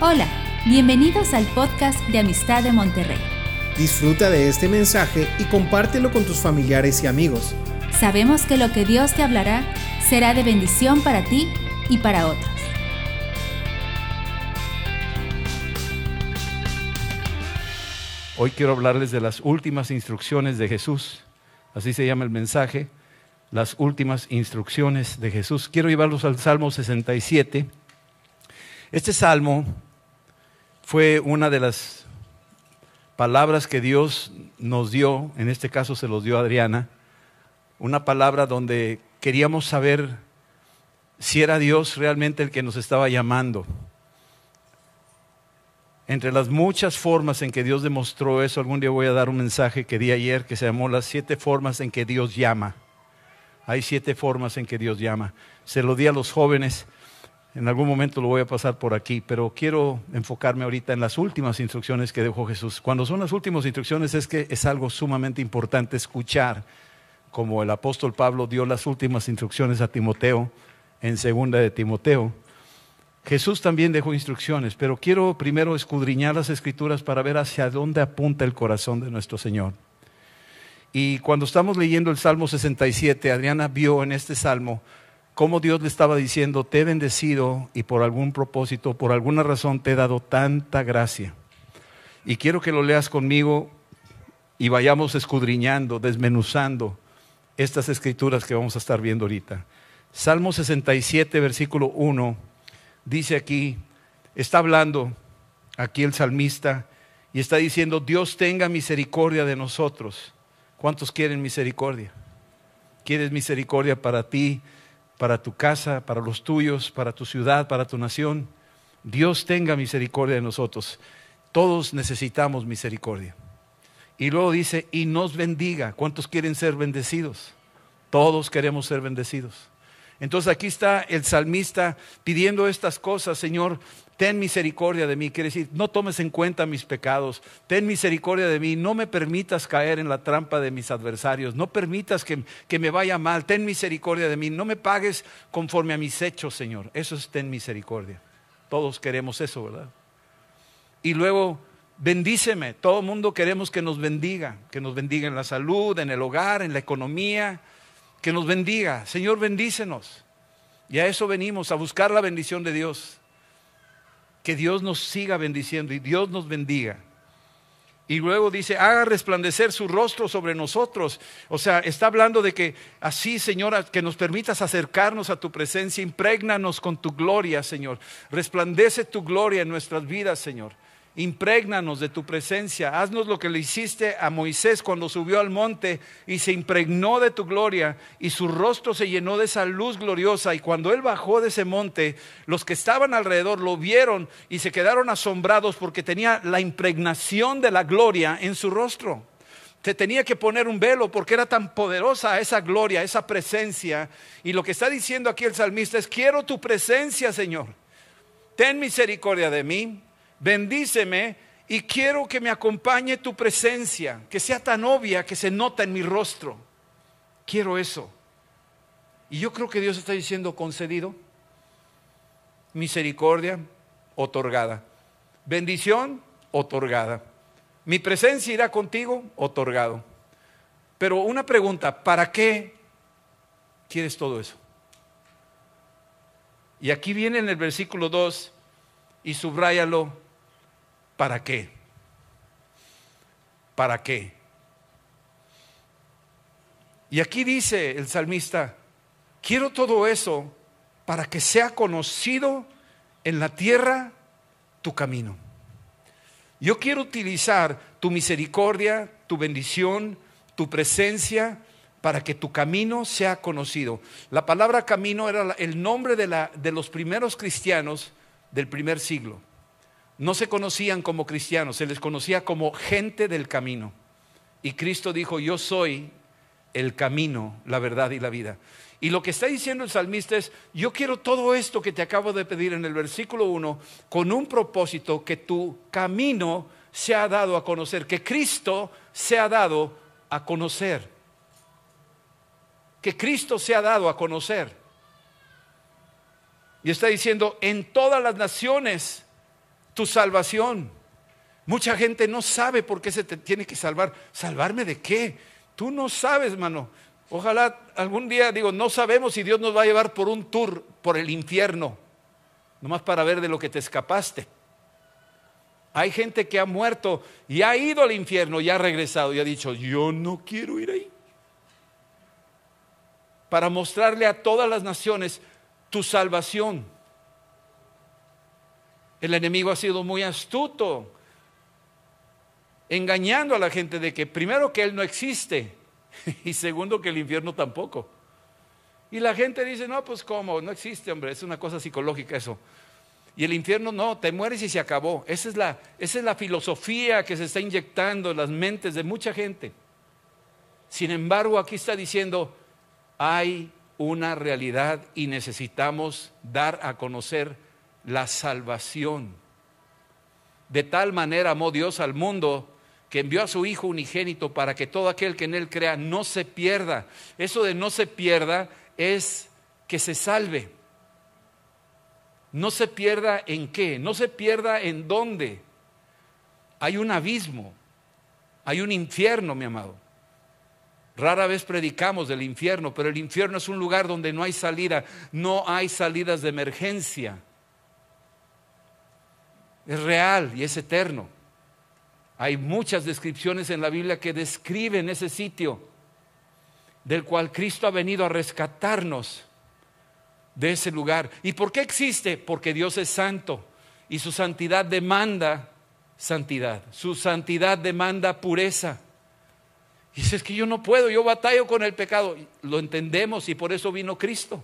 Hola, bienvenidos al podcast de Amistad de Monterrey. Disfruta de este mensaje y compártelo con tus familiares y amigos. Sabemos que lo que Dios te hablará será de bendición para ti y para otros. Hoy quiero hablarles de las últimas instrucciones de Jesús. Así se llama el mensaje, las últimas instrucciones de Jesús. Quiero llevarlos al Salmo 67. Este salmo fue una de las palabras que Dios nos dio, en este caso se los dio a Adriana, una palabra donde queríamos saber si era Dios realmente el que nos estaba llamando. Entre las muchas formas en que Dios demostró eso, algún día voy a dar un mensaje que di ayer que se llamó las siete formas en que Dios llama. Hay siete formas en que Dios llama. Se lo di a los jóvenes, en algún momento lo voy a pasar por aquí, pero quiero enfocarme ahorita en las últimas instrucciones que dejó Jesús. Cuando son las últimas instrucciones es que es algo sumamente importante escuchar, como el apóstol Pablo dio las últimas instrucciones a Timoteo en segunda de Timoteo Jesús también dejó instrucciones, pero quiero primero escudriñar las escrituras para ver hacia dónde apunta el corazón de nuestro Señor. Y cuando estamos leyendo el Salmo 67, Adriana vio en este salmo cómo Dios le estaba diciendo, te he bendecido y por algún propósito, por alguna razón te he dado tanta gracia. Y quiero que lo leas conmigo y vayamos escudriñando, desmenuzando estas escrituras que vamos a estar viendo ahorita. Salmo 67, versículo 1 dice aquí, está hablando aquí el salmista y está diciendo, Dios tenga misericordia de nosotros. ¿Cuántos quieren misericordia? ¿Quieres misericordia para ti, para tu casa, para los tuyos, para tu ciudad, para tu nación? Dios tenga misericordia de nosotros. Todos necesitamos misericordia. Y luego dice, y nos bendiga. ¿Cuántos quieren ser bendecidos? Todos queremos ser bendecidos. Entonces aquí está el salmista pidiendo estas cosas, Señor, ten misericordia de mí. Quiere decir, no tomes en cuenta mis pecados, ten misericordia de mí, no me permitas caer en la trampa de mis adversarios, no permitas que, que me vaya mal, ten misericordia de mí, no me pagues conforme a mis hechos, Señor. Eso es ten misericordia. Todos queremos eso, ¿verdad? Y luego bendíceme. Todo el mundo queremos que nos bendiga, que nos bendiga en la salud, en el hogar, en la economía, que nos bendiga. Señor, bendícenos. Y a eso venimos, a buscar la bendición de Dios. Que Dios nos siga bendiciendo y Dios nos bendiga. Y luego dice, haga resplandecer su rostro sobre nosotros. O sea, está hablando de que así, Señor, que nos permitas acercarnos a tu presencia, imprégnanos con tu gloria, Señor. Resplandece tu gloria en nuestras vidas, Señor. Imprégnanos de tu presencia. Haznos lo que le hiciste a Moisés cuando subió al monte y se impregnó de tu gloria y su rostro se llenó de esa luz gloriosa. Y cuando él bajó de ese monte, los que estaban alrededor lo vieron y se quedaron asombrados porque tenía la impregnación de la gloria en su rostro. Se tenía que poner un velo porque era tan poderosa esa gloria, esa presencia. Y lo que está diciendo aquí el salmista es, quiero tu presencia, Señor. Ten misericordia de mí bendíceme y quiero que me acompañe tu presencia, que sea tan obvia que se nota en mi rostro. Quiero eso. Y yo creo que Dios está diciendo concedido, misericordia otorgada, bendición otorgada, mi presencia irá contigo otorgado. Pero una pregunta, ¿para qué quieres todo eso? Y aquí viene en el versículo 2 y subráyalo ¿Para qué? ¿Para qué? Y aquí dice el salmista, quiero todo eso para que sea conocido en la tierra tu camino. Yo quiero utilizar tu misericordia, tu bendición, tu presencia para que tu camino sea conocido. La palabra camino era el nombre de, la, de los primeros cristianos del primer siglo no se conocían como cristianos, se les conocía como gente del camino. Y Cristo dijo, yo soy el camino, la verdad y la vida. Y lo que está diciendo el salmista es, yo quiero todo esto que te acabo de pedir en el versículo 1 con un propósito que tu camino se ha dado a conocer, que Cristo se ha dado a conocer. Que Cristo se ha dado a conocer. Y está diciendo, en todas las naciones tu salvación. Mucha gente no sabe por qué se te tiene que salvar. ¿Salvarme de qué? Tú no sabes, hermano. Ojalá algún día, digo, no sabemos si Dios nos va a llevar por un tour por el infierno, nomás para ver de lo que te escapaste. Hay gente que ha muerto y ha ido al infierno y ha regresado y ha dicho, yo no quiero ir ahí. Para mostrarle a todas las naciones tu salvación. El enemigo ha sido muy astuto, engañando a la gente de que primero que Él no existe y segundo que el infierno tampoco. Y la gente dice, no, pues cómo, no existe, hombre, es una cosa psicológica eso. Y el infierno no, te mueres y se acabó. Esa es la, esa es la filosofía que se está inyectando en las mentes de mucha gente. Sin embargo, aquí está diciendo, hay una realidad y necesitamos dar a conocer la salvación. De tal manera amó Dios al mundo que envió a su Hijo unigénito para que todo aquel que en Él crea no se pierda. Eso de no se pierda es que se salve no se pierda en qué, no se pierda en dónde. Hay un abismo, hay un infierno, mi amado. Rara vez predicamos del infierno, pero el infierno es un lugar donde no hay salida, no hay salidas de emergencia. Es real y es eterno. Hay muchas descripciones en la Biblia que describen ese sitio del cual Cristo ha venido a rescatarnos de ese lugar. ¿Y por qué existe? Porque Dios es santo y su santidad demanda santidad, su santidad demanda pureza. Y dices que yo no puedo, yo batallo con el pecado. Lo entendemos y por eso vino Cristo.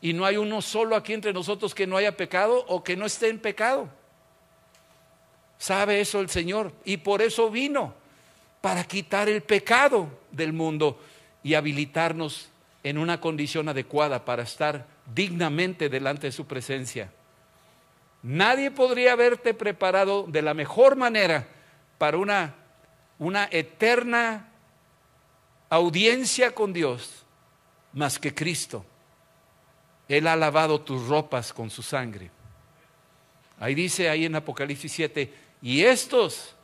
Y no hay uno solo aquí entre nosotros que no haya pecado o que no esté en pecado. Sabe eso el Señor. Y por eso vino, para quitar el pecado del mundo y habilitarnos en una condición adecuada para estar dignamente delante de su presencia. Nadie podría haberte preparado de la mejor manera para una, una eterna audiencia con Dios más que Cristo. Él ha lavado tus ropas con su sangre. Ahí dice ahí en Apocalipsis 7, y estos,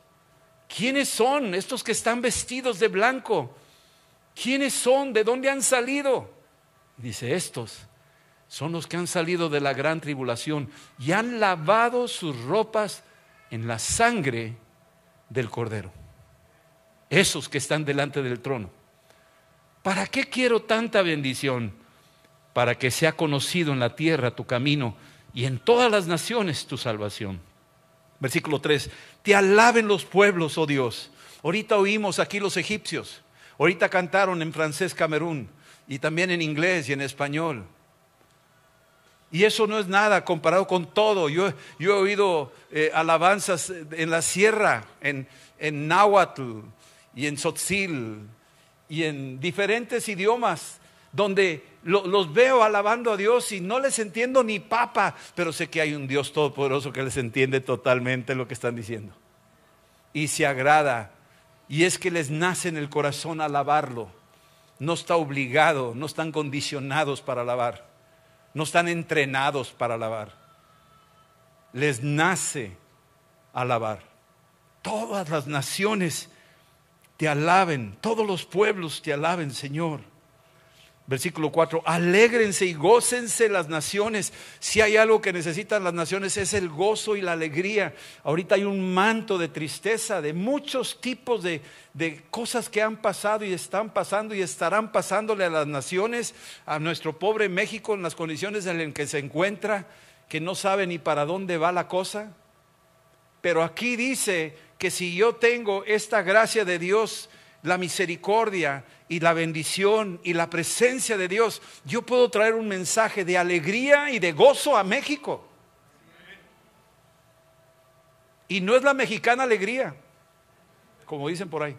¿quiénes son? Estos que están vestidos de blanco ¿Quiénes son? ¿De dónde han salido? Dice, estos son los que han salido de la gran tribulación y han lavado sus ropas en la sangre del cordero. Esos que están delante del trono. ¿Para qué quiero tanta bendición? Para que sea conocido en la tierra tu camino y en todas las naciones tu salvación. Versículo 3. Te alaben los pueblos, oh Dios. Ahorita oímos aquí los egipcios. Ahorita cantaron en francés Camerún y también en inglés y en español. Y eso no es nada comparado con todo. Yo, he oído eh, alabanzas en la sierra, en, en náhuatl y en tzotzil y en diferentes idiomas, donde los veo alabando a Dios y no les entiendo ni papa, pero sé que hay un Dios todopoderoso que les entiende totalmente lo que están diciendo. Y se agrada y es que les nace en el corazón alabarlo. No está obligado, no están condicionados para alabar. No están entrenados para alabar. Les nace alabar. Todas las naciones te alaben, todos los pueblos te alaben, Señor. Versículo 4, alégrense y gócense las naciones. Si hay algo que necesitan las naciones es el gozo y la alegría. Ahorita hay un manto de tristeza, de muchos tipos de, de cosas que han pasado y están pasando y estarán pasándole a las naciones, a nuestro pobre México en las condiciones en las que se encuentra, que no sabe ni para dónde va la cosa. Pero aquí dice que si yo tengo esta gracia de Dios, la misericordia y la bendición y la presencia de Dios, yo puedo traer un mensaje de alegría y de gozo a México. Y no es la mexicana alegría, como dicen por ahí.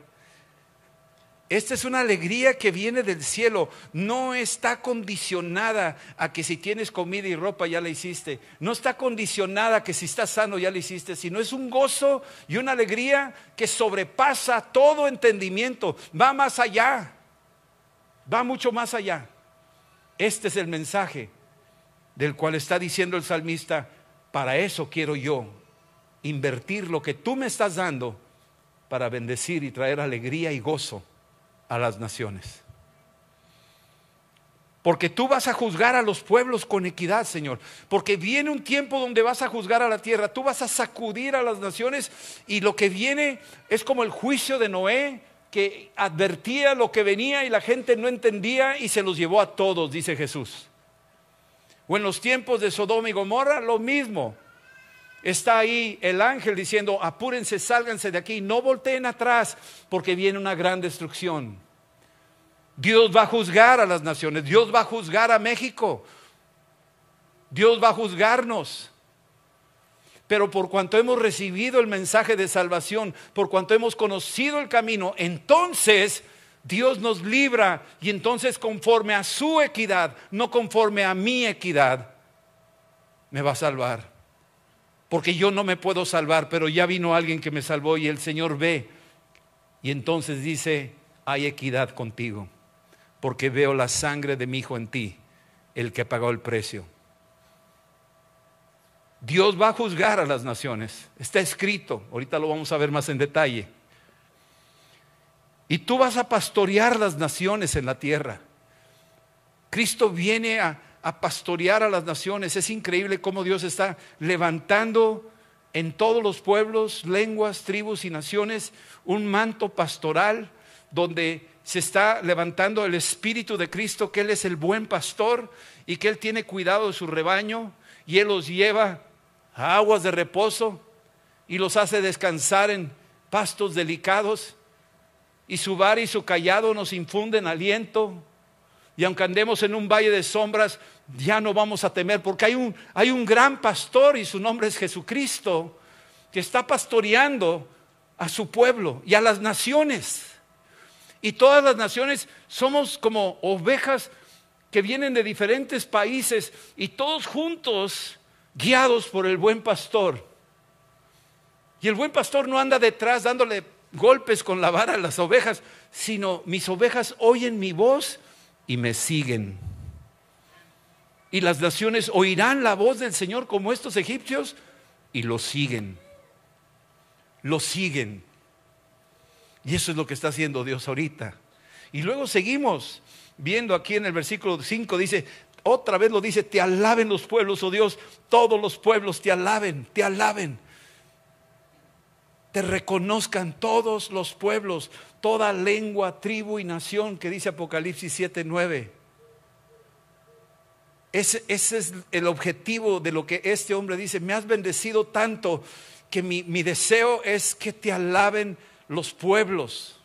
Esta es una alegría que viene del cielo, no está condicionada a que si tienes comida y ropa ya la hiciste, no está condicionada a que si estás sano ya la hiciste, sino es un gozo y una alegría que sobrepasa todo entendimiento, va más allá, va mucho más allá. Este es el mensaje del cual está diciendo el salmista, para eso quiero yo invertir lo que tú me estás dando para bendecir y traer alegría y gozo a las naciones. Porque tú vas a juzgar a los pueblos con equidad, Señor. Porque viene un tiempo donde vas a juzgar a la tierra. Tú vas a sacudir a las naciones y lo que viene es como el juicio de Noé, que advertía lo que venía y la gente no entendía y se los llevó a todos, dice Jesús. O en los tiempos de Sodoma y Gomorra, lo mismo. Está ahí el ángel diciendo, apúrense, sálganse de aquí, no volteen atrás, porque viene una gran destrucción. Dios va a juzgar a las naciones, Dios va a juzgar a México, Dios va a juzgarnos. Pero por cuanto hemos recibido el mensaje de salvación, por cuanto hemos conocido el camino, entonces Dios nos libra y entonces conforme a su equidad, no conforme a mi equidad, me va a salvar. Porque yo no me puedo salvar, pero ya vino alguien que me salvó y el Señor ve. Y entonces dice, hay equidad contigo porque veo la sangre de mi hijo en ti, el que pagó el precio. Dios va a juzgar a las naciones, está escrito, ahorita lo vamos a ver más en detalle. Y tú vas a pastorear las naciones en la tierra. Cristo viene a, a pastorear a las naciones. Es increíble cómo Dios está levantando en todos los pueblos, lenguas, tribus y naciones un manto pastoral donde se está levantando el Espíritu de Cristo, que Él es el buen pastor y que Él tiene cuidado de su rebaño y Él los lleva a aguas de reposo y los hace descansar en pastos delicados y su bar y su callado nos infunden aliento y aunque andemos en un valle de sombras ya no vamos a temer porque hay un, hay un gran pastor y su nombre es Jesucristo que está pastoreando a su pueblo y a las naciones y todas las naciones somos como ovejas que vienen de diferentes países y todos juntos guiados por el buen pastor. Y el buen pastor no anda detrás dándole golpes con la vara a las ovejas, sino mis ovejas oyen mi voz y me siguen. Y las naciones oirán la voz del Señor como estos egipcios y lo siguen. Lo siguen. Y eso es lo que está haciendo Dios ahorita. Y luego seguimos viendo aquí en el versículo 5, dice, otra vez lo dice, te alaben los pueblos, oh Dios, todos los pueblos te alaben, te alaben. Te reconozcan todos los pueblos, toda lengua, tribu y nación que dice Apocalipsis 7, 9. Ese, ese, es el objetivo de lo que este hombre dice. Me has bendecido tanto que mi deseo es que te alaben los pueblos.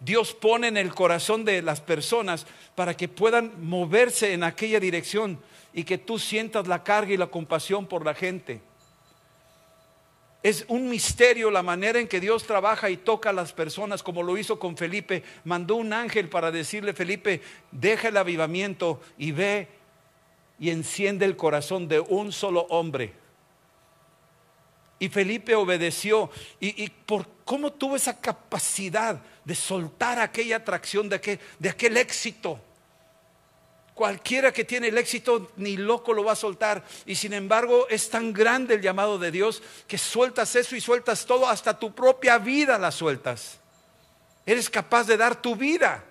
Dios pone en el corazón de las personas para que puedan moverse en aquella dirección y que tú sientas la carga y la compasión por la gente. Es un misterio la manera en que Dios trabaja y toca a las personas, como lo hizo con Felipe. Mandó un ángel para decirle, Felipe, deja el avivamiento y ve y enciende el corazón de un solo hombre. Y Felipe obedeció. ¿Y, por cómo tuvo esa capacidad de soltar aquella atracción de de aquel éxito? Cualquiera que tiene el éxito ni loco lo va a soltar. Y sin embargo es tan grande el llamado de Dios que sueltas eso y sueltas todo, hasta tu propia vida la sueltas. Eres capaz de dar tu vida.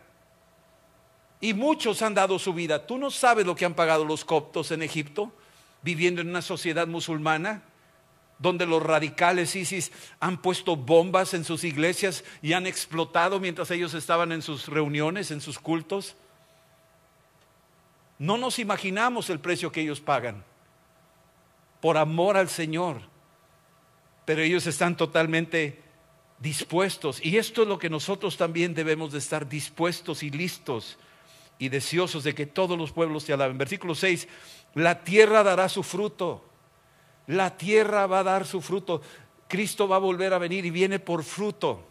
Y muchos han dado su vida. Tú no sabes lo que han pagado los coptos en Egipto, viviendo en una sociedad musulmana donde los radicales ISIS han puesto bombas en sus iglesias y han explotado mientras ellos estaban en sus reuniones, en sus cultos. No nos imaginamos el precio que ellos pagan por amor al Señor, pero ellos están totalmente dispuestos. Y esto es lo que nosotros también debemos de estar dispuestos y listos y deseosos de que todos los pueblos te alaben. Versículo 6, la tierra dará su fruto la tierra va a dar su fruto. Cristo va a volver a venir y viene por fruto.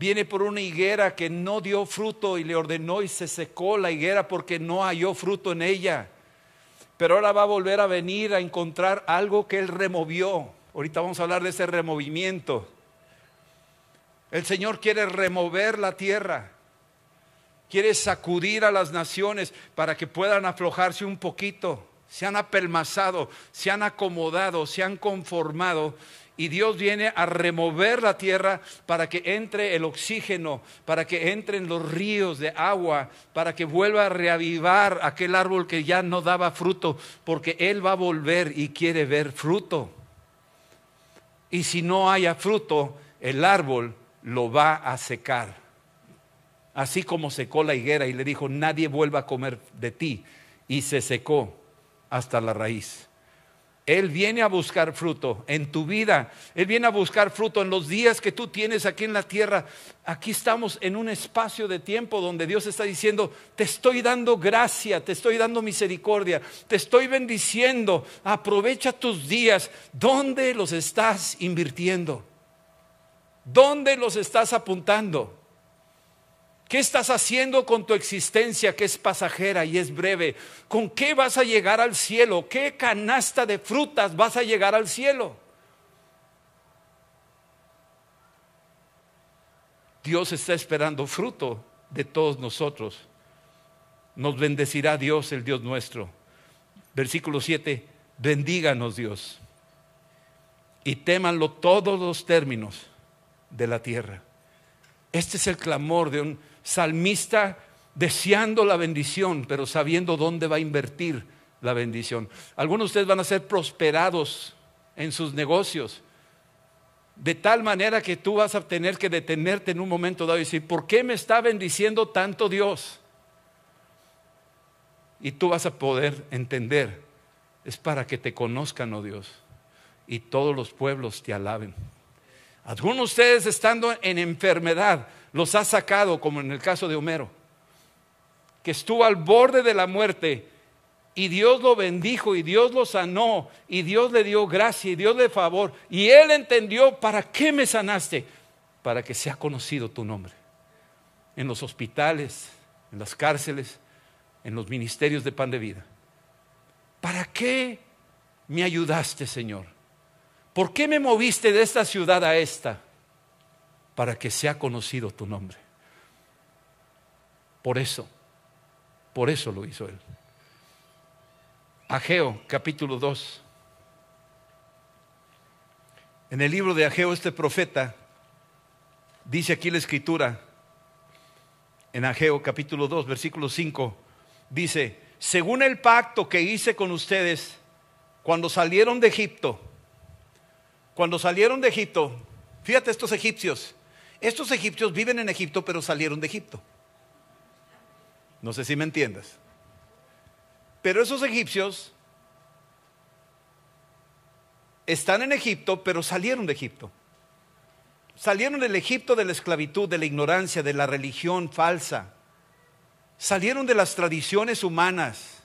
Viene por una higuera que no dio fruto y le ordenó y se secó la higuera porque no halló fruto en ella. Pero ahora va a volver a venir a encontrar algo que él removió. Ahorita vamos a hablar de ese removimiento. El Señor quiere remover la tierra. Quiere sacudir a las naciones para que puedan aflojarse un poquito se han apelmazado, se han acomodado, se han conformado y Dios viene a remover la tierra para que entre el oxígeno, para que entren los ríos de agua, para que vuelva a reavivar aquel árbol que ya no daba fruto, porque Él va a volver y quiere ver fruto. Y si no haya fruto, el árbol lo va a secar. Así como secó la higuera y le dijo, nadie vuelva a comer de ti. Y se secó hasta la raíz. Él viene a buscar fruto en tu vida. Él viene a buscar fruto en los días que tú tienes aquí en la tierra. Aquí estamos en un espacio de tiempo donde Dios está diciendo, te estoy dando gracia, te estoy dando misericordia, te estoy bendiciendo. Aprovecha tus días. ¿Dónde los estás invirtiendo? ¿Dónde los estás apuntando? ¿Qué estás haciendo con tu existencia que es pasajera y es breve? ¿Con qué vas a llegar al cielo? ¿Qué canasta de frutas vas a llegar al cielo? Dios está esperando fruto de todos nosotros. Nos bendecirá Dios, el Dios nuestro. Versículo 7, bendíganos Dios y témanlo todos los términos de la tierra. Este es el clamor de un salmista deseando la bendición, pero sabiendo dónde va a invertir la bendición. Algunos de ustedes van a ser prosperados en sus negocios, de tal manera que tú vas a tener que detenerte en un momento dado y decir, ¿por qué me está bendiciendo tanto Dios? Y tú vas a poder entender, es para que te conozcan, oh Dios, y todos los pueblos te alaben. Algunos de ustedes estando en enfermedad, los ha sacado, como en el caso de Homero, que estuvo al borde de la muerte y Dios lo bendijo y Dios lo sanó y Dios le dio gracia y Dios le favor y él entendió para qué me sanaste, para que sea conocido tu nombre. En los hospitales, en las cárceles, en los ministerios de pan de vida. ¿Para qué me ayudaste, Señor? ¿Por qué me moviste de esta ciudad a esta? para que sea conocido tu nombre. Por eso, por eso lo hizo él. Ageo, capítulo 2. En el libro de Ageo, este profeta, dice aquí la escritura, en Ageo capítulo 2, versículo 5, dice, según el pacto que hice con ustedes cuando salieron de Egipto, cuando salieron de Egipto, fíjate estos egipcios, estos egipcios viven en Egipto, pero salieron de Egipto. No sé si me entiendes. Pero esos egipcios están en Egipto, pero salieron de Egipto. Salieron del Egipto de la esclavitud, de la ignorancia, de la religión falsa. Salieron de las tradiciones humanas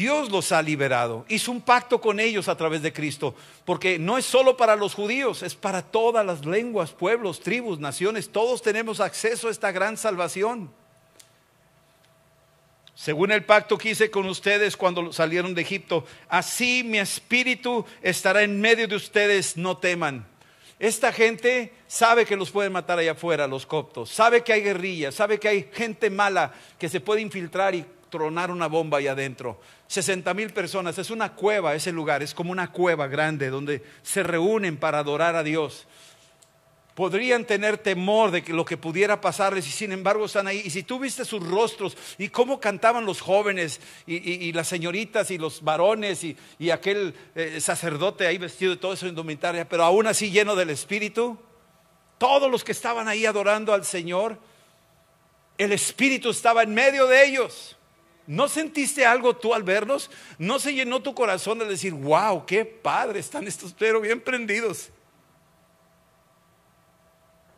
Dios los ha liberado, hizo un pacto con ellos a través de Cristo, porque no es solo para los judíos, es para todas las lenguas, pueblos, tribus, naciones, todos tenemos acceso a esta gran salvación. Según el pacto que hice con ustedes cuando salieron de Egipto, así mi espíritu estará en medio de ustedes, no teman. Esta gente sabe que los pueden matar allá afuera, los coptos, sabe que hay guerrillas, sabe que hay gente mala que se puede infiltrar y tronar una bomba ahí adentro. 60 mil personas, es una cueva ese lugar, es como una cueva grande donde se reúnen para adorar a Dios. Podrían tener temor de que lo que pudiera pasarles y sin embargo están ahí. Y si tú viste sus rostros y cómo cantaban los jóvenes y, las señoritas y los varones y, aquel eh, sacerdote ahí vestido de todo eso indumentaria, pero aún así lleno del Espíritu, todos los que estaban ahí adorando al Señor, el Espíritu estaba en medio de ellos. ¿No sentiste algo tú al verlos? ¿No se llenó tu corazón de decir, wow, qué padre están estos, pero bien prendidos?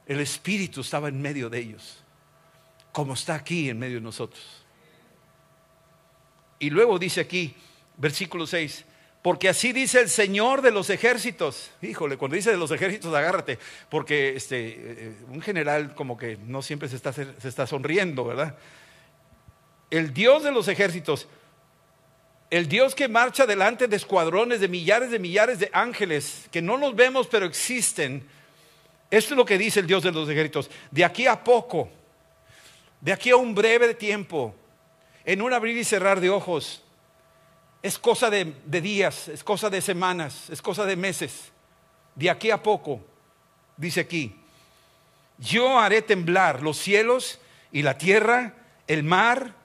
El Espíritu estaba en medio de ellos, como está aquí en medio de nosotros. Y luego dice aquí, versículo 6, porque así dice el Señor de los ejércitos. Híjole, cuando dice de los ejércitos, agárrate, porque este, eh, un general como que no siempre se está, se está sonriendo, ¿verdad? El Dios de los ejércitos, el Dios que marcha delante de escuadrones de millares de millares de ángeles, que no los vemos pero existen. Esto es lo que dice el Dios de los ejércitos. De aquí a poco, de aquí a un breve tiempo, en un abrir y cerrar de ojos. Es cosa de, de días, es cosa de semanas, es cosa de meses. De aquí a poco, dice aquí, yo haré temblar los cielos y la tierra, el mar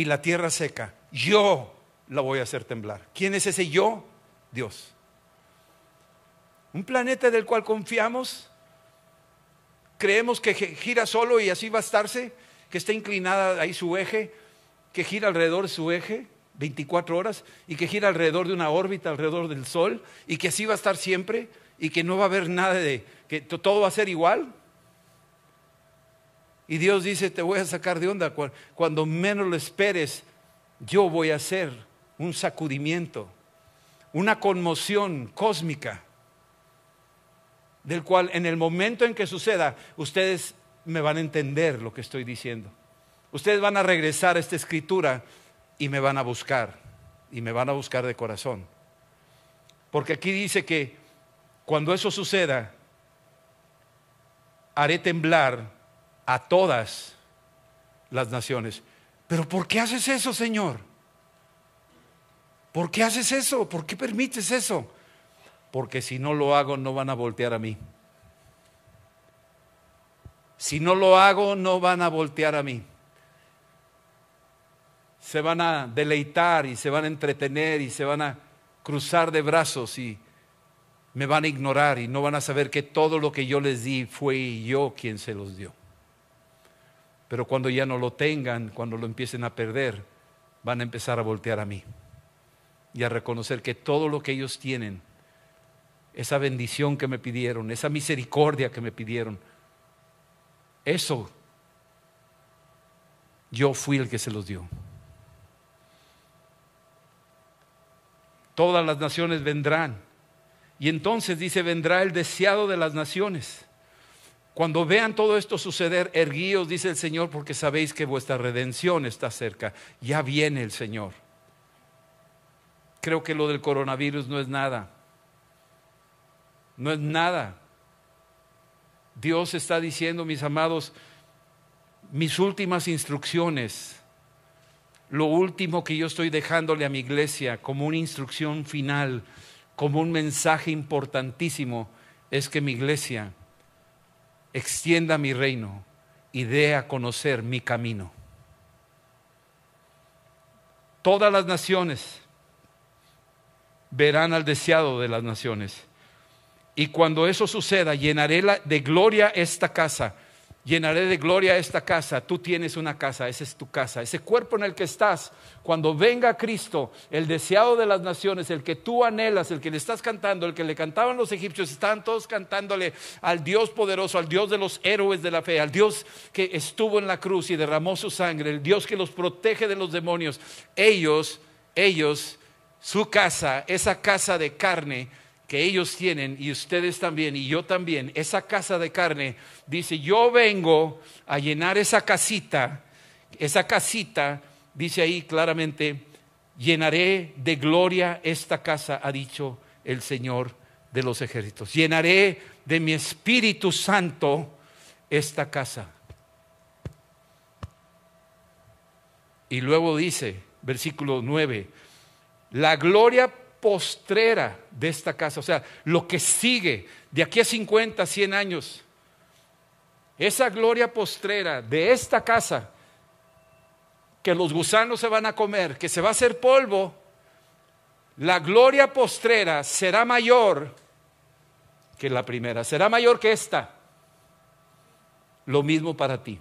y la tierra seca. Yo la voy a hacer temblar. ¿Quién es ese yo? Dios. Un planeta del cual confiamos, creemos que gira solo y así va a estarse, que está inclinada ahí su eje, que gira alrededor de su eje 24 horas y que gira alrededor de una órbita alrededor del Sol y que así va a estar siempre y que no va a haber nada de, que todo va a ser igual. Y Dios dice, te voy a sacar de onda. Cuando menos lo esperes, yo voy a hacer un sacudimiento, una conmoción cósmica, del cual en el momento en que suceda, ustedes me van a entender lo que estoy diciendo. Ustedes van a regresar a esta escritura y me van a buscar, y me van a buscar de corazón. Porque aquí dice que cuando eso suceda, haré temblar a todas las naciones. Pero ¿por qué haces eso, Señor? ¿Por qué haces eso? ¿Por qué permites eso? Porque si no lo hago no van a voltear a mí. Si no lo hago no van a voltear a mí. Se van a deleitar y se van a entretener y se van a cruzar de brazos y me van a ignorar y no van a saber que todo lo que yo les di fue yo quien se los dio. Pero cuando ya no lo tengan, cuando lo empiecen a perder, van a empezar a voltear a mí y a reconocer que todo lo que ellos tienen, esa bendición que me pidieron, esa misericordia que me pidieron, eso yo fui el que se los dio. Todas las naciones vendrán. Y entonces dice, vendrá el deseado de las naciones. Cuando vean todo esto suceder, erguíos, dice el Señor, porque sabéis que vuestra redención está cerca. Ya viene el Señor. Creo que lo del coronavirus no es nada. No es nada. Dios está diciendo, mis amados, mis últimas instrucciones, lo último que yo estoy dejándole a mi iglesia como una instrucción final, como un mensaje importantísimo, es que mi iglesia extienda mi reino y dé a conocer mi camino. Todas las naciones verán al deseado de las naciones. Y cuando eso suceda, llenaré de gloria esta casa llenaré de gloria esta casa. Tú tienes una casa, esa es tu casa. Ese cuerpo en el que estás, cuando venga Cristo, el deseado de las naciones, el que tú anhelas, el que le estás cantando, el que le cantaban los egipcios, estaban todos cantándole al Dios poderoso, al Dios de los héroes de la fe, al Dios que estuvo en la cruz y derramó su sangre, el Dios que los protege de los demonios. Ellos, ellos, su casa, esa casa de carne, que ellos tienen y ustedes también y yo también, esa casa de carne, dice, yo vengo a llenar esa casita, esa casita, dice ahí claramente, llenaré de gloria esta casa, ha dicho el Señor de los ejércitos. Llenaré de mi Espíritu Santo esta casa. Y luego dice, versículo 9, la gloria postrera de esta casa, o sea, lo que sigue de aquí a 50, 100 años, esa gloria postrera de esta casa, que los gusanos se van a comer, que se va a hacer polvo, la gloria postrera será mayor que la primera, será mayor que esta. Lo mismo para ti.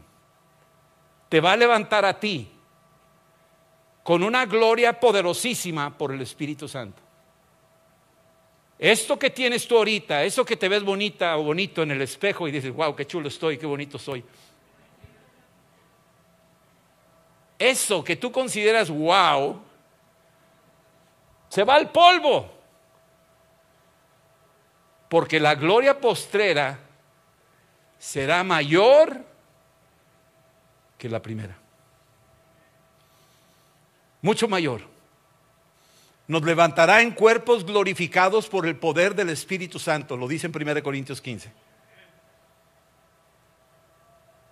Te va a levantar a ti con una gloria poderosísima por el Espíritu Santo. Esto que tienes tú ahorita, eso que te ves bonita o bonito en el espejo y dices, wow, qué chulo estoy, qué bonito soy. Eso que tú consideras wow, se va al polvo. Porque la gloria postrera será mayor que la primera. Mucho mayor nos levantará en cuerpos glorificados por el poder del Espíritu Santo, lo dice en 1 Corintios 15.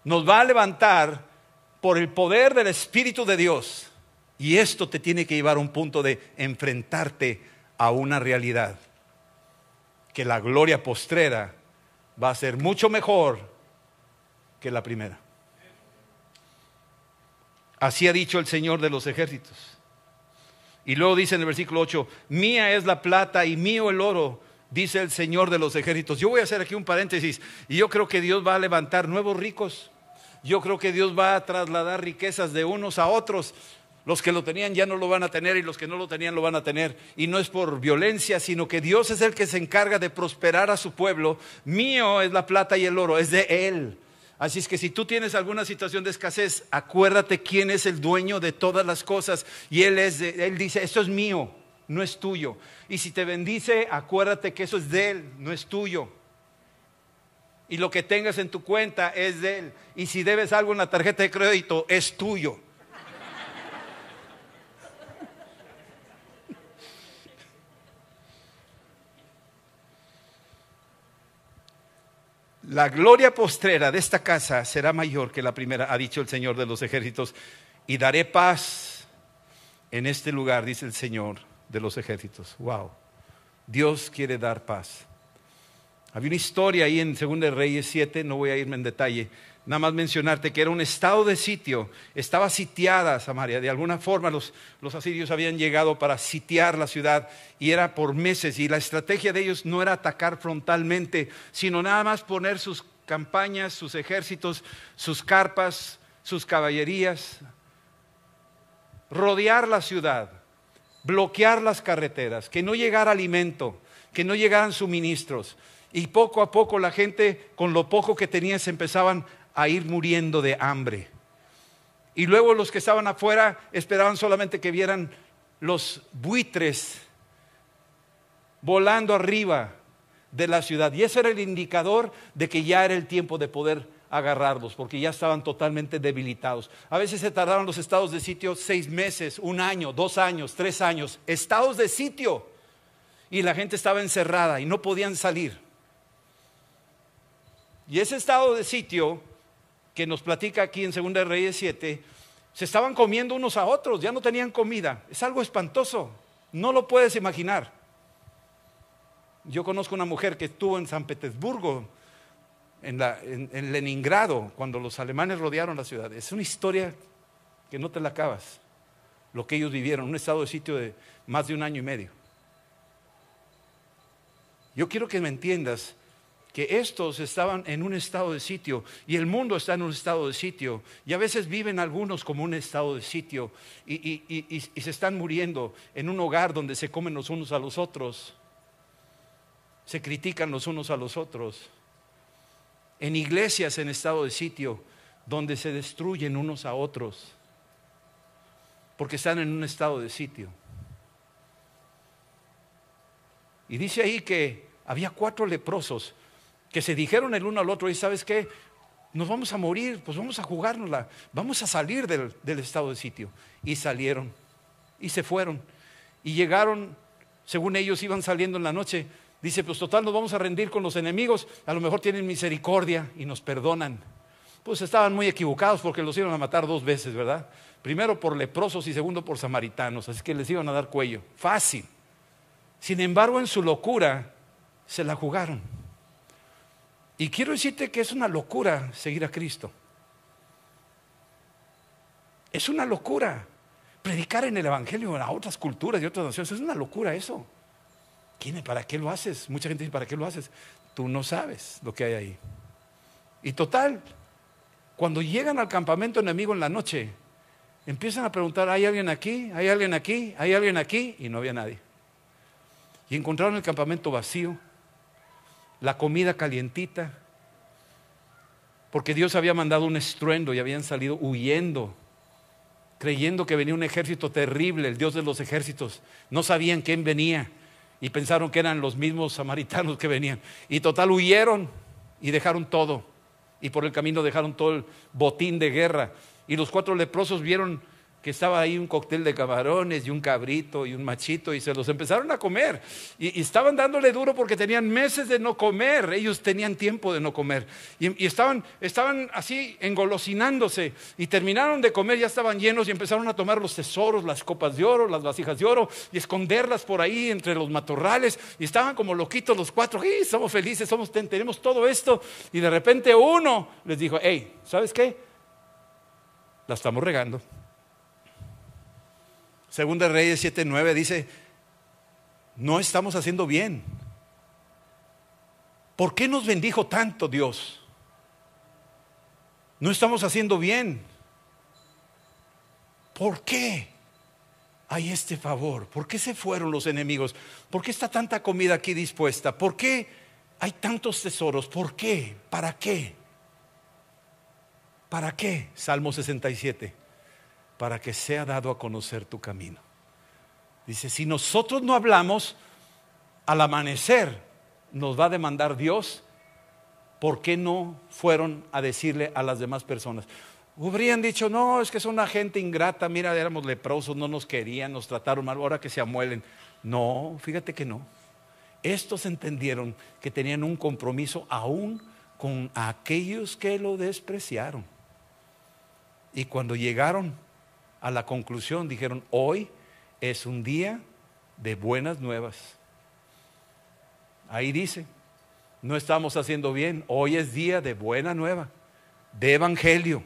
Nos va a levantar por el poder del Espíritu de Dios. Y esto te tiene que llevar a un punto de enfrentarte a una realidad. Que la gloria postrera va a ser mucho mejor que la primera. Así ha dicho el Señor de los ejércitos. Y luego dice en el versículo 8, mía es la plata y mío el oro, dice el Señor de los ejércitos. Yo voy a hacer aquí un paréntesis y yo creo que Dios va a levantar nuevos ricos. Yo creo que Dios va a trasladar riquezas de unos a otros. Los que lo tenían ya no lo van a tener y los que no lo tenían lo van a tener. Y no es por violencia, sino que Dios es el que se encarga de prosperar a su pueblo. Mío es la plata y el oro, es de Él. Así es que si tú tienes alguna situación de escasez, acuérdate quién es el dueño de todas las cosas. Y Él, es él dice, esto es mío, no es tuyo. Y si te bendice, acuérdate que eso es de Él, no es tuyo. Y lo que tengas en tu cuenta es de Él. Y si debes algo en la tarjeta de crédito, es tuyo. La gloria postrera de esta casa será mayor que la primera, ha dicho el Señor de los ejércitos, y daré paz en este lugar, dice el Señor de los ejércitos. Wow. Dios quiere dar paz. Había una historia ahí en 2 Reyes 7, no voy a irme en detalle, nada más mencionarte que era un estado de sitio, estaba sitiada Samaria, de alguna forma los, los asirios habían llegado para sitiar la ciudad y era por meses. Y la estrategia de ellos no era atacar frontalmente, sino nada más poner sus campañas, sus ejércitos, sus carpas, sus caballerías, rodear la ciudad, bloquear las carreteras, que no llegara alimento, que no llegaran suministros. Y poco a poco la gente, con lo poco que tenía, se empezaban a ir muriendo de hambre. Y luego los que estaban afuera esperaban solamente que vieran los buitres volando arriba de la ciudad. Y ese era el indicador de que ya era el tiempo de poder agarrarlos, porque ya estaban totalmente debilitados. A veces se tardaron los estados de sitio seis meses, un año, dos años, tres años. Estados de sitio. Y la gente estaba encerrada y no podían salir. Y ese estado de sitio que nos platica aquí en 2 Reyes 7, se estaban comiendo unos a otros, ya no tenían comida. Es algo espantoso, no lo puedes imaginar. Yo conozco una mujer que estuvo en San Petersburgo, en, en Leningrado, cuando los alemanes rodearon la ciudad. Es una historia que no te la acabas, lo que ellos vivieron, un estado de sitio de más de un año y medio. Yo quiero que me entiendas que estos estaban en un estado de sitio y el mundo está en un estado de sitio y a veces viven algunos como un estado de sitio y, se están muriendo en un hogar donde se comen los unos a los otros, se critican los unos a los otros, en iglesias en estado de sitio donde se destruyen unos a otros porque están en un estado de sitio. Y dice ahí que había cuatro leprosos que se dijeron el uno al otro, y sabes qué, nos vamos a morir, pues vamos a jugárnosla, vamos a salir del, del estado de sitio. Y salieron, y se fueron, y llegaron, según ellos iban saliendo en la noche, dice, pues total, nos vamos a rendir con los enemigos, a lo mejor tienen misericordia y nos perdonan. Pues estaban muy equivocados porque los iban a matar dos veces, ¿verdad? Primero por leprosos y segundo por samaritanos, así que les iban a dar cuello. Fácil. Sin embargo, en su locura, se la jugaron. Y quiero decirte que es una locura seguir a Cristo. Es una locura. Predicar en el Evangelio a otras culturas y otras naciones es una locura eso. ¿Quién, ¿Para qué lo haces? Mucha gente dice, ¿para qué lo haces? Tú no sabes lo que hay ahí. Y total, cuando llegan al campamento enemigo en la noche, empiezan a preguntar, ¿hay alguien aquí? ¿Hay alguien aquí? ¿Hay alguien aquí? Y no había nadie. Y encontraron el campamento vacío, la comida calientita, porque Dios había mandado un estruendo y habían salido huyendo, creyendo que venía un ejército terrible, el Dios de los ejércitos. No sabían quién venía y pensaron que eran los mismos samaritanos que venían. Y total huyeron y dejaron todo. Y por el camino dejaron todo el botín de guerra. Y los cuatro leprosos vieron que estaba ahí un cóctel de camarones y un cabrito y un machito y se los empezaron a comer. Y, estaban dándole duro porque tenían meses de no comer, ellos tenían tiempo de no comer. Y, estaban, estaban así engolosinándose y terminaron de comer, ya estaban llenos y empezaron a tomar los tesoros, las copas de oro, las vasijas de oro y esconderlas por ahí entre los matorrales. Y estaban como loquitos los cuatro, y somos felices, somos, tenemos todo esto. Y de repente uno les dijo, hey, ¿sabes qué? La estamos regando. Segunda Reyes 7:9 dice, no estamos haciendo bien. ¿Por qué nos bendijo tanto Dios? No estamos haciendo bien. ¿Por qué hay este favor? ¿Por qué se fueron los enemigos? ¿Por qué está tanta comida aquí dispuesta? ¿Por qué hay tantos tesoros? ¿Por qué? ¿Para qué? ¿Para qué? Salmo 67 para que sea dado a conocer tu camino. Dice, si nosotros no hablamos, al amanecer nos va a demandar Dios, ¿por qué no fueron a decirle a las demás personas? Hubieran dicho, no, es que son una gente ingrata, mira, éramos leprosos, no nos querían, nos trataron mal, ahora que se amuelen. No, fíjate que no. Estos entendieron que tenían un compromiso aún con aquellos que lo despreciaron. Y cuando llegaron a la conclusión, dijeron, hoy es un día de buenas nuevas. Ahí dice, no estamos haciendo bien, hoy es día de buena nueva, de evangelio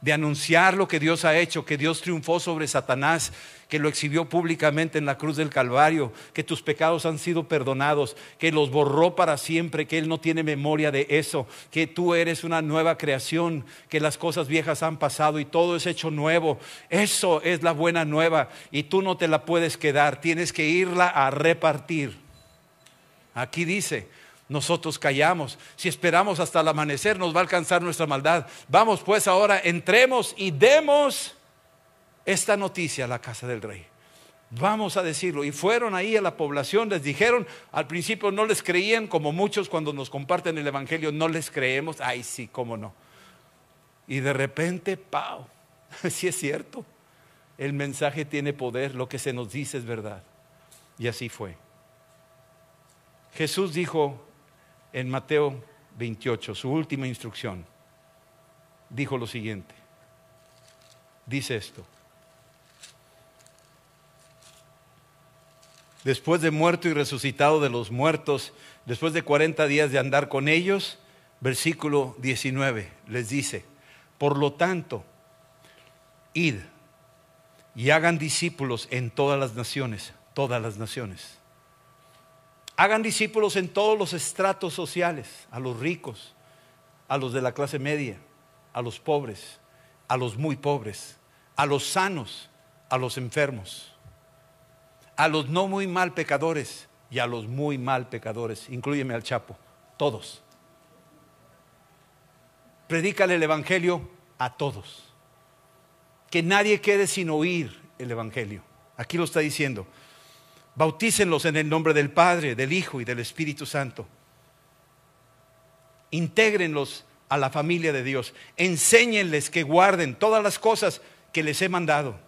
de anunciar lo que Dios ha hecho, que Dios triunfó sobre Satanás, que lo exhibió públicamente en la cruz del Calvario, que tus pecados han sido perdonados, que los borró para siempre, que Él no tiene memoria de eso, que tú eres una nueva creación, que las cosas viejas han pasado y todo es hecho nuevo. Eso es la buena nueva y tú no te la puedes quedar, tienes que irla a repartir. Aquí dice, nosotros callamos. Si esperamos hasta el amanecer nos va a alcanzar nuestra maldad. Vamos pues ahora, entremos y demos esta noticia a la casa del rey. Vamos a decirlo. Y fueron ahí a la población, les dijeron, al principio no les creían, como muchos cuando nos comparten el Evangelio, no les creemos. Ay, sí, cómo no. Y de repente, ¡pau! Sí es cierto. El mensaje tiene poder, lo que se nos dice es verdad. Y así fue. Jesús dijo, en Mateo 28, su última instrucción, dijo lo siguiente. Dice esto. Después de muerto y resucitado de los muertos, después de 40 días de andar con ellos, versículo 19 les dice, por lo tanto, id y hagan discípulos en todas las naciones, todas las naciones Hagan discípulos en todos los estratos sociales, a los ricos, a los de la clase media, a los pobres, a los muy pobres, a los sanos, a los enfermos, a los no muy mal pecadores y a los muy mal pecadores. Incluyeme al Chapo, todos. Predícale el Evangelio a todos. Que nadie quede sin oír el Evangelio. Aquí lo está diciendo. Bautícenlos en el nombre del Padre, del Hijo y del Espíritu Santo. Intégrenlos a la familia de Dios. Enséñenles que guarden todas las cosas que les he mandado.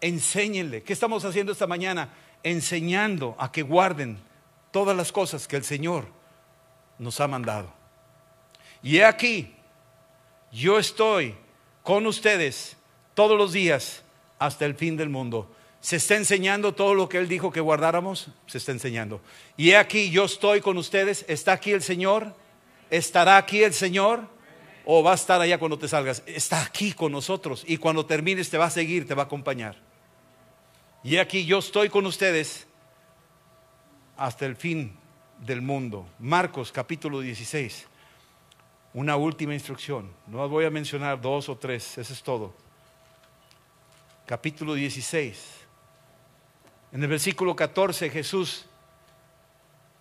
Enséñenle. ¿Qué estamos haciendo esta mañana? Enseñando a que guarden todas las cosas que el Señor nos ha mandado. Y he aquí, yo estoy con ustedes todos los días hasta el fin del mundo. Se está enseñando todo lo que Él dijo que guardáramos, se está enseñando. Y he aquí, yo estoy con ustedes, está aquí el Señor, estará aquí el Señor, o va a estar allá cuando te salgas. Está aquí con nosotros y cuando termines te va a seguir, te va a acompañar. Y aquí, yo estoy con ustedes hasta el fin del mundo. Marcos capítulo 16. Una última instrucción. No voy a mencionar dos o tres, eso es todo. Capítulo 16 en el versículo 14 Jesús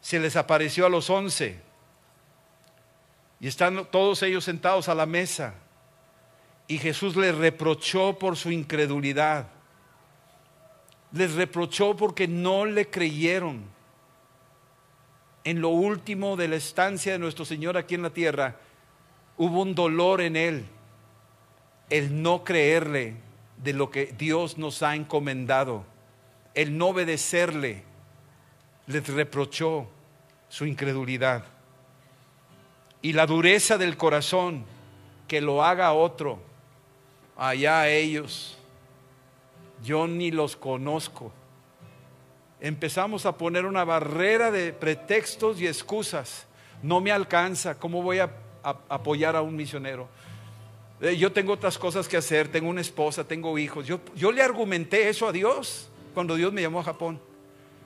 se les apareció a los once y están todos ellos sentados a la mesa y Jesús les reprochó por su incredulidad. Les reprochó porque no le creyeron. En lo último de la estancia de nuestro Señor aquí en la tierra, hubo un dolor en él, el no creerle de lo que Dios nos ha encomendado. El no obedecerle les reprochó su incredulidad. Y la dureza del corazón que lo haga otro, allá ellos, yo ni los conozco. Empezamos a poner una barrera de pretextos y excusas. No me alcanza, ¿cómo voy a, apoyar a un misionero? Eh, yo tengo otras cosas que hacer, tengo una esposa, tengo hijos. Yo, yo le argumenté eso a Dios cuando Dios me llamó a Japón.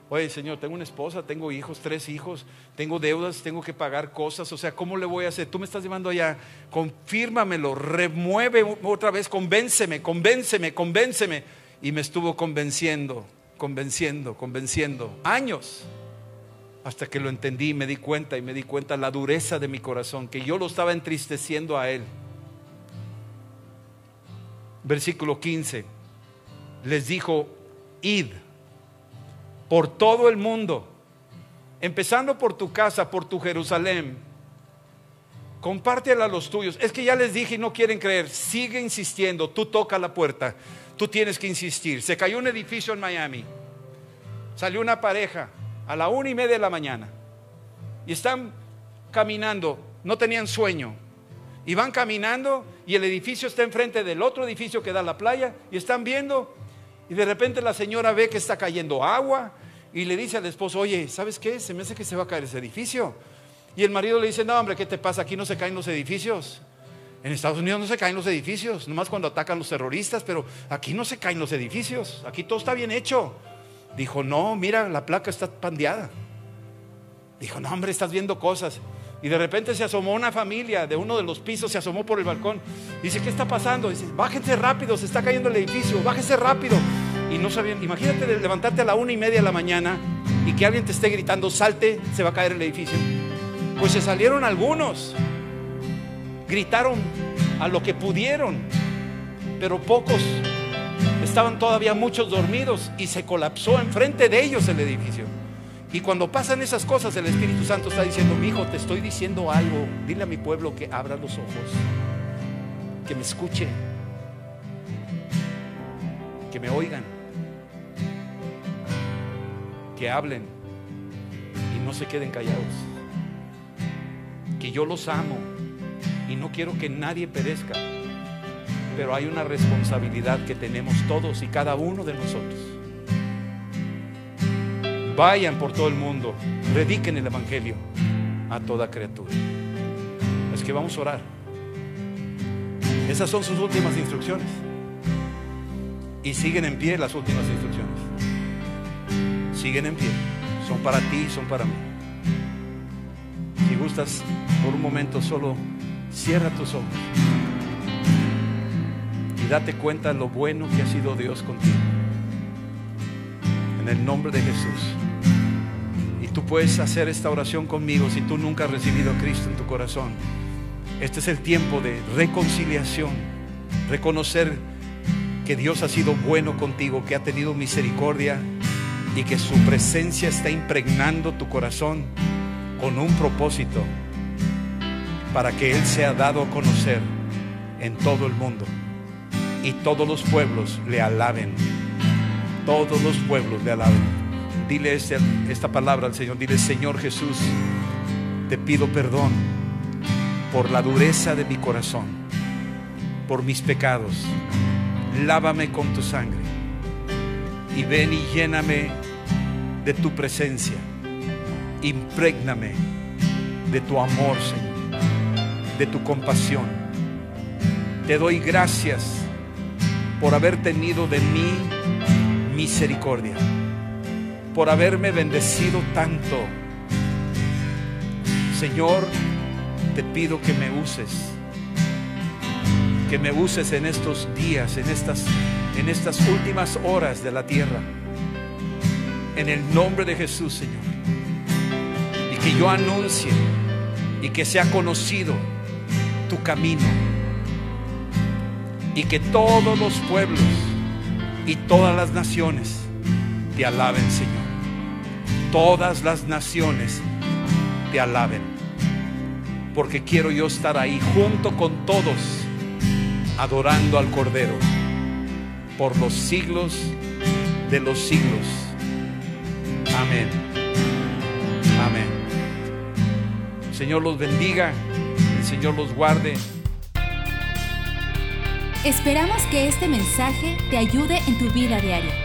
Oye, Señor, tengo una esposa, tengo hijos, tres hijos, tengo deudas, tengo que pagar cosas. O sea, ¿cómo le voy a hacer? Tú me estás llevando allá, confírmamelo, remueve otra vez, convénceme, convénceme, convénceme. Y me estuvo convenciendo, convenciendo, convenciendo. Años. Hasta que lo entendí y me di cuenta y me di cuenta la dureza de mi corazón, que yo lo estaba entristeciendo a Él versículo 15, les dijo, id por todo el mundo, empezando por tu casa, por tu Jerusalén, compártela a los tuyos. Es que ya les dije y no quieren creer, sigue insistiendo, tú toca la puerta, tú tienes que insistir. Se cayó un edificio en Miami, salió una pareja a la una y media de la mañana. Y están caminando, no tenían sueño, y van caminando y el edificio está enfrente del otro edificio que da a la playa y están viendo y de repente la señora ve que está cayendo agua y le dice al esposo, oye, ¿sabes qué? Se me hace que se va a caer ese edificio. Y el marido le dice, no, hombre, ¿qué te pasa? Aquí no se caen los edificios. En Estados Unidos no se caen los edificios, nomás cuando atacan los terroristas, pero aquí no se caen los edificios, aquí todo está bien hecho. Dijo, no, mira, la placa está pandeada. Dijo, no, hombre, estás viendo cosas. Y de repente se asomó una familia de uno de los pisos, se asomó por el balcón. Dice, ¿qué está pasando? Dice, bájense rápido, se está cayendo el edificio, bájense rápido. Y no sabían, imagínate levantarte a la una y media de la mañana y que alguien te esté gritando, salte, se va a caer el edificio. Pues se salieron algunos, gritaron a lo que pudieron, pero pocos, estaban todavía muchos dormidos y se colapsó enfrente de ellos el edificio. Y cuando pasan esas cosas, el Espíritu Santo está diciendo, mi hijo, te estoy diciendo algo. Dile a mi pueblo que abra los ojos, que me escuche, que me oigan, que hablen y no se queden callados. Que yo los amo y no quiero que nadie perezca. Pero hay una responsabilidad que tenemos todos y cada uno de nosotros Vayan por todo el mundo, prediquen el Evangelio a toda criatura. Es que vamos a orar. Esas son sus últimas instrucciones. Y siguen en pie las últimas instrucciones. Siguen en pie. Son para ti, son para mí. Si gustas, por un momento solo cierra tus ojos y date cuenta lo bueno que ha sido Dios contigo. En el nombre de Jesús. Tú puedes hacer esta oración conmigo si tú nunca has recibido a Cristo en tu corazón. Este es el tiempo de reconciliación, reconocer que Dios ha sido bueno contigo, que ha tenido misericordia y que su presencia está impregnando tu corazón con un propósito para que Él sea dado a conocer en todo el mundo y todos los pueblos le alaben. Todos los pueblos le alaben dile esta palabra al Señor. Dile, Señor Jesús, te pido perdón por la dureza de mi corazón, por mis pecados. Lávame con tu sangre y ven y lléname de tu presencia. Imprégname de tu amor, Señor, de tu compasión. Te doy gracias por haber tenido de mí misericordia por haberme bendecido tanto. Señor, te pido que me uses, que me uses en estos días, en estas, en estas últimas horas de la tierra. En el nombre de Jesús, Señor. Y que yo anuncie y que sea conocido tu camino. Y que todos los pueblos y todas las naciones te alaben, Señor todas las naciones te alaben. Porque quiero yo estar ahí junto con todos, adorando al Cordero por los siglos de los siglos. Amén. Amén. El Señor los bendiga, el Señor los guarde. Esperamos que este mensaje te ayude en tu vida diaria.